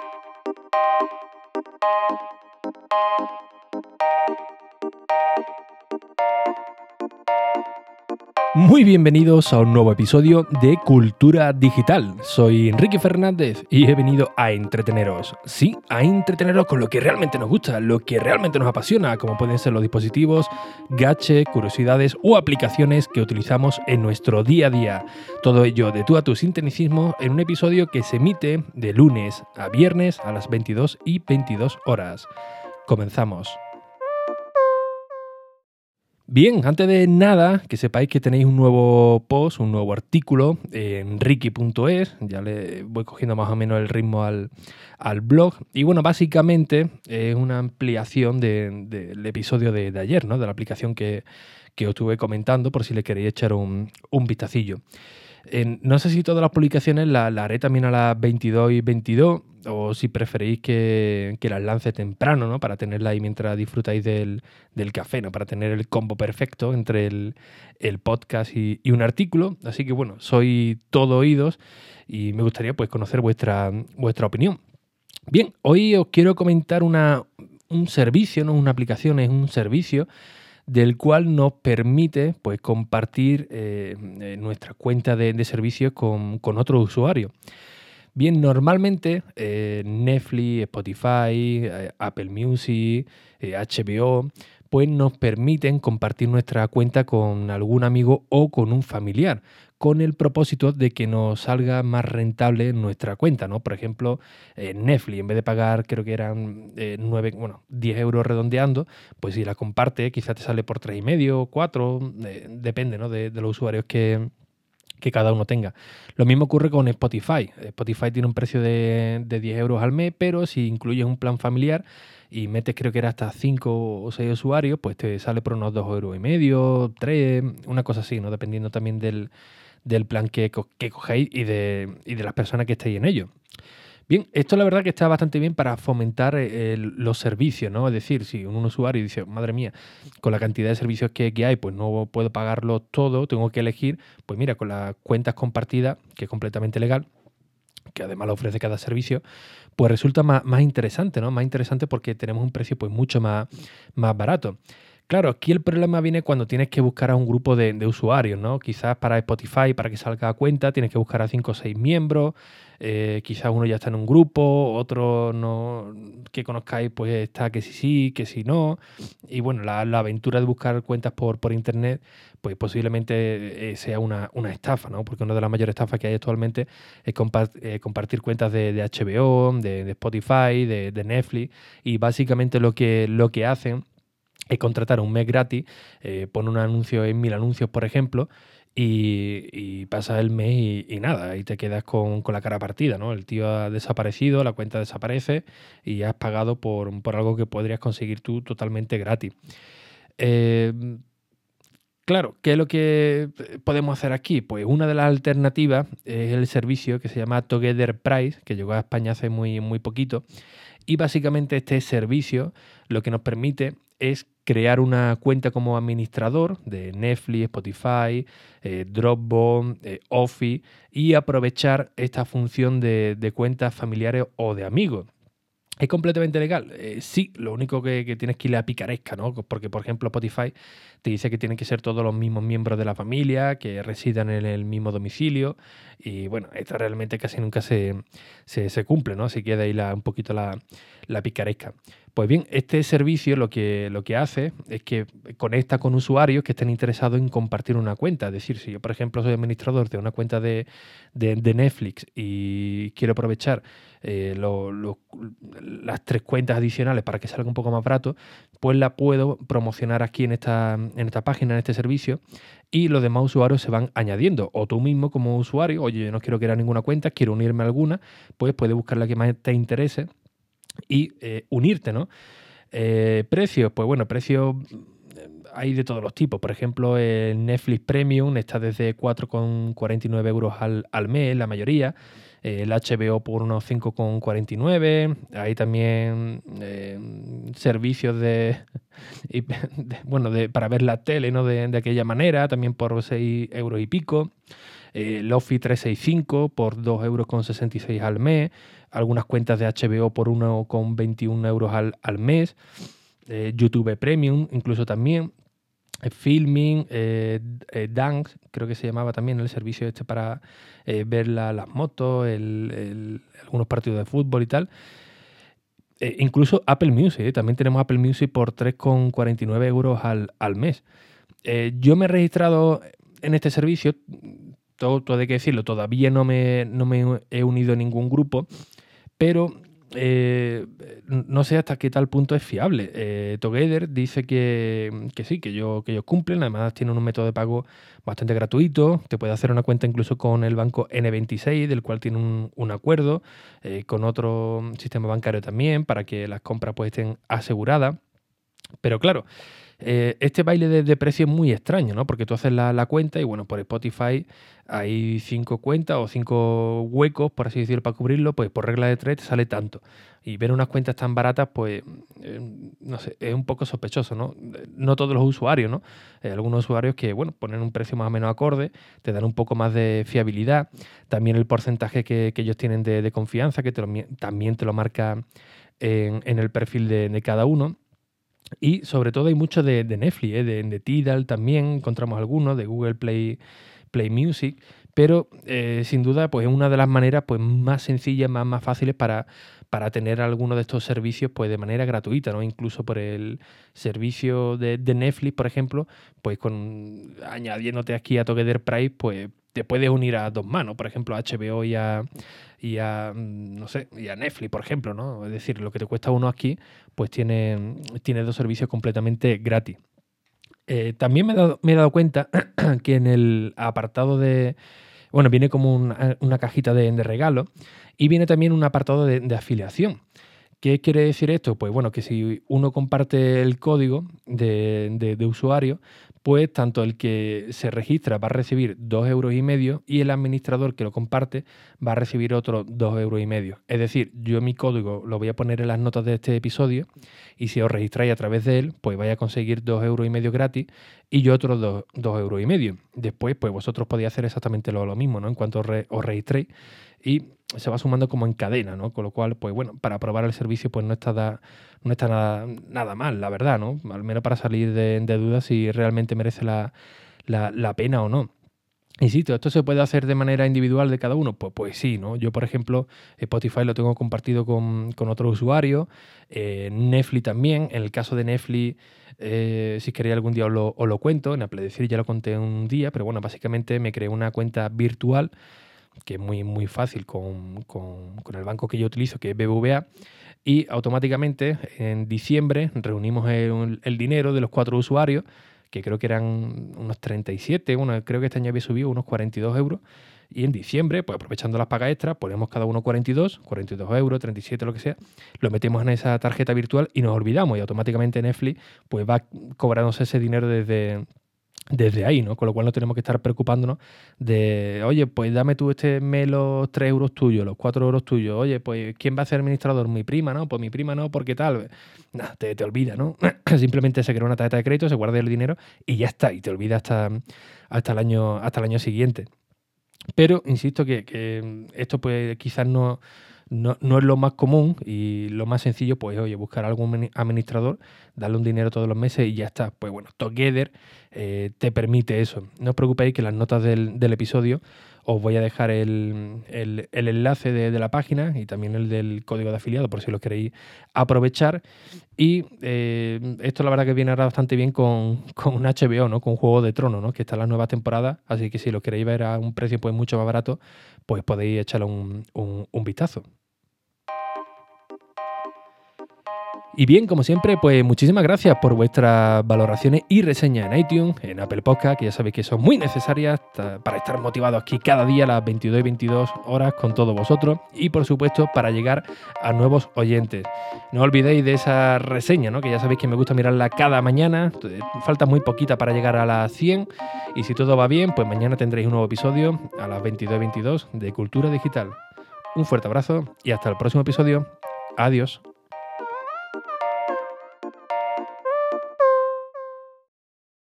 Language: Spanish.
Thank you. Muy bienvenidos a un nuevo episodio de Cultura Digital. Soy Enrique Fernández y he venido a entreteneros. Sí, a entreteneros con lo que realmente nos gusta, lo que realmente nos apasiona, como pueden ser los dispositivos, gache, curiosidades o aplicaciones que utilizamos en nuestro día a día. Todo ello de tú a tu sinteticismo en un episodio que se emite de lunes a viernes a las 22 y 22 horas. Comenzamos. Bien, antes de nada, que sepáis que tenéis un nuevo post, un nuevo artículo en ricky.es, ya le voy cogiendo más o menos el ritmo al, blog. Y bueno, básicamente es una ampliación del episodio de, ayer, ¿no? de la aplicación que, os estuve comentando, por si le queréis echar un, un vistacillo no sé si todas las publicaciones las la haré también a las 22 y 22 o si preferís que, las lance temprano, ¿no? Para tenerla ahí mientras disfrutáis del, café, ¿no? Para tener el combo perfecto entre el, podcast y, un artículo. Así que bueno, soy todo oídos y me gustaría pues conocer vuestra, vuestra opinión. Bien, hoy os quiero comentar una, un servicio, no una aplicación, es un servicio del cual nos permite pues, compartir eh, nuestra cuenta de, de servicios con, con otros usuarios. Bien, normalmente eh, Netflix, Spotify, Apple Music, HBO, pues nos permiten compartir nuestra cuenta con algún amigo o con un familiar con el propósito de que nos salga más rentable nuestra cuenta, ¿no? Por ejemplo, Netflix, en vez de pagar, creo que eran eh, 9, bueno, 10 euros redondeando, pues si la comparte, quizás te sale por 3,5, 4, eh, depende, ¿no? De, los usuarios que, cada uno tenga. Lo mismo ocurre con Spotify. Spotify tiene un precio de, de 10 euros al mes, pero si incluyes un plan familiar, y metes creo que era hasta 5 o 6 usuarios, pues te sale por unos 2 euros y medio, 3, una cosa así, ¿no? Dependiendo también del, del plan que, que cogéis y de, y de las personas que estéis en ello. Bien, esto la verdad que está bastante bien para fomentar eh, los servicios, ¿no? Es decir, si un usuario dice, madre mía, con la cantidad de servicios que, hay, pues no puedo pagarlo todo, tengo que elegir, pues mira, con las cuentas compartidas, que es completamente legal, que además lo ofrece cada servicio, pues resulta más, más, interesante, ¿no? Más interesante porque tenemos un precio pues mucho más, más barato. Claro, aquí el problema viene cuando tienes que buscar a un grupo de, usuarios, ¿no? Quizás para Spotify, para que salga a cuenta, tienes que buscar a 5 o 6 miembros, eh, quizás uno ya está en un grupo, otro no que conozcáis, pues está que sí sí, que sí no. Y bueno, la, aventura de buscar cuentas por, por internet, pues posiblemente eh, sea una, estafa, ¿no? Porque una de las mayores estafas que hay actualmente es eh, compartir cuentas de, HBO, de, Spotify, de, de, Netflix, y básicamente lo que, lo que hacen contratar un mes gratis, eh, pone un anuncio en mil anuncios, por ejemplo, y, pasa el mes y, nada, y te quedas con, la cara partida, ¿no? El tío ha desaparecido, la cuenta desaparece y has pagado por, algo que podrías conseguir tú totalmente gratis. Eh, claro, ¿qué es lo que podemos hacer aquí? Pues una de las alternativas es el servicio que se llama Together Price, que llegó a España hace muy, muy poquito. Y básicamente este servicio lo que nos permite es crear una cuenta como administrador de Netflix, Spotify, eh, Dropbox, eh, Office y aprovechar esta función de, de cuentas familiares o de amigos. ¿Es completamente legal? Eh, sí, lo único que, tienes que ir a picaresca, ¿no? Porque, por ejemplo, Spotify te dice que tienen que ser todos los mismos miembros de la familia, que residan en el mismo domicilio. Y bueno, esto realmente casi nunca se, se, cumple, ¿no? Así queda ahí la, un poquito la, la, picaresca. Pues bien, este servicio lo que, lo que hace es que conecta con usuarios que estén interesados en compartir una cuenta. Es decir, si yo, por ejemplo, soy administrador de una cuenta de, de Netflix y quiero aprovechar eh, las tres cuentas adicionales para que salga un poco más barato, pues la puedo promocionar aquí en esta, en esta página, en este servicio, y los demás usuarios se van añadiendo. O tú mismo como usuario, oye, yo no quiero crear ninguna cuenta, quiero unirme a alguna, pues puedes buscar la que más te interese y eh, unirte, ¿no? Eh, precios, pues bueno, precios hay de todos los tipos. Por ejemplo, el Netflix Premium está desde 4,49 euros al, al mes, la mayoría el HBO por unos 5,49. Hay también eh, servicios de, bueno, de, para ver la tele ¿no? de, aquella manera, también por 6 euros y pico. el Office 365 por 2,66 euros al mes. algunas cuentas de HBO por 1,21 euros al, mes, eh, YouTube Premium incluso también, eh, Filming, eh, Dunk, creo que se llamaba también el servicio este para ver las motos, algunos partidos de fútbol y tal. incluso Apple Music, también tenemos Apple Music por 3,49 euros al, al mes. yo me he registrado en este servicio, todo, todo hay que decirlo, todavía no me, no me he unido a ningún grupo, pero eh, no sé hasta qué tal punto es fiable. Eh, Together dice que, sí, que, yo, que ellos cumplen, además tienen un método de pago bastante gratuito, te puede hacer una cuenta incluso con el banco N26, del cual tiene un, acuerdo, eh, con otro sistema bancario también, para que las compras pues, estén aseguradas. Pero claro, eh, este baile de, precio es muy extraño, ¿no? Porque tú haces la, cuenta y bueno, por Spotify hay cinco cuentas o cinco huecos, por así decirlo, para cubrirlo, pues por regla de tres sale tanto. Y ver unas cuentas tan baratas, pues, eh, no sé, es un poco sospechoso, ¿no? No todos los usuarios, ¿no? Hay algunos usuarios que, bueno, ponen un precio más o menos acorde, te dan un poco más de fiabilidad. También el porcentaje que, ellos tienen de, confianza, que también te lo marca en, el perfil de cada uno. Y sobre todo hay mucho de, Netflix, ¿eh? de, Tidal también, encontramos algunos, de Google Play, Play Music, pero eh, sin duda pues es una de las maneras pues, más sencillas, más, más fáciles para, para tener alguno de estos servicios pues, de manera gratuita, ¿no? Incluso por el servicio de, Netflix, por ejemplo, pues con añadiéndote aquí a Together Price, pues te puedes unir a dos manos, por ejemplo, a HBO y a, y a, mm, no sé, y a Netflix, por ejemplo, ¿no? Es decir, lo que te cuesta uno aquí, pues tiene, tiene dos servicios completamente gratis. Eh, también me he, dado, cuenta que en el apartado de, bueno, viene como una, cajita de, regalo y viene también un apartado de, afiliación. ¿Qué quiere decir esto? Pues bueno, que si uno comparte el código de, de usuario, pues tanto el que se registra va a recibir dos euros y medio y el administrador que lo comparte va a recibir otros dos euros y medio. Es decir, yo mi código lo voy a poner en las notas de este episodio y si os registráis a través de él, pues vais a conseguir dos euros y medio gratis y yo otros dos, euros y medio. Después, pues vosotros podéis hacer exactamente lo, mismo, ¿no? En cuanto os registréis y se va sumando como en cadena, ¿no? Con lo cual, pues bueno, para probar el servicio pues no está, no está nada, nada mal, la verdad, ¿no? Al menos para salir de, dudas si realmente merece la, pena o no. Insisto, ¿esto se puede hacer de manera individual de cada uno? Pues, pues sí, ¿no? Yo, por ejemplo, Spotify lo tengo compartido con, con otro usuario, eh, Netflix también. En el caso de Netflix, eh, si queréis algún día os lo, os lo cuento, en Apple Decir ya lo conté un día, pero bueno, básicamente me creé una cuenta virtual que es muy, muy fácil con, el banco que yo utilizo, que es BBVA, y automáticamente en diciembre reunimos el, dinero de los cuatro usuarios, que creo que eran unos 37, bueno, creo que este año había subido unos 42 euros, y en diciembre, pues aprovechando las pagas extras, ponemos cada uno 42, 42 euros, 37, lo que sea, lo metemos en esa tarjeta virtual y nos olvidamos y automáticamente Netflix pues va cobrándose ese dinero desde, desde ahí, ¿no? Con lo cual no tenemos que estar preocupándonos de, oye, pues dame tú este mes los 3 euros tuyos, los 4 euros tuyos, oye, pues ¿quién va a ser administrador? Mi prima, ¿no? Pues mi prima no, porque tal. Nada, te, te olvida, ¿no? Simplemente se crea una tarjeta de crédito, se guarda el dinero y ya está, y te olvida hasta, hasta, el, año, hasta el año siguiente. Pero insisto que, que esto pues quizás no no, es lo más común y lo más sencillo, pues, oye, buscar algún administrador, darle un dinero todos los meses y ya está. Pues bueno, Together eh, te permite eso. No os preocupéis que las notas del, episodio os voy a dejar el, enlace de, la página y también el del código de afiliado por si lo queréis aprovechar. Y eh, esto la verdad que viene ahora bastante bien con, un HBO, ¿no? Con Juego de Tronos, ¿no? Que está en la nueva temporada. Así que si lo queréis ver a un precio pues mucho más barato, pues podéis echarle un, un vistazo. Y bien, como siempre, pues muchísimas gracias por vuestras valoraciones y reseñas en iTunes, en Apple Podcast, que ya sabéis que son muy necesarias para estar motivados aquí cada día a las 22 y 22 horas con todos vosotros y por supuesto para llegar a nuevos oyentes. No olvidéis de esa reseña, ¿no? que ya sabéis que me gusta mirarla cada mañana, falta muy poquita para llegar a las 100 y si todo va bien, pues mañana tendréis un nuevo episodio a las 22 y 22 de Cultura Digital. Un fuerte abrazo y hasta el próximo episodio. Adiós.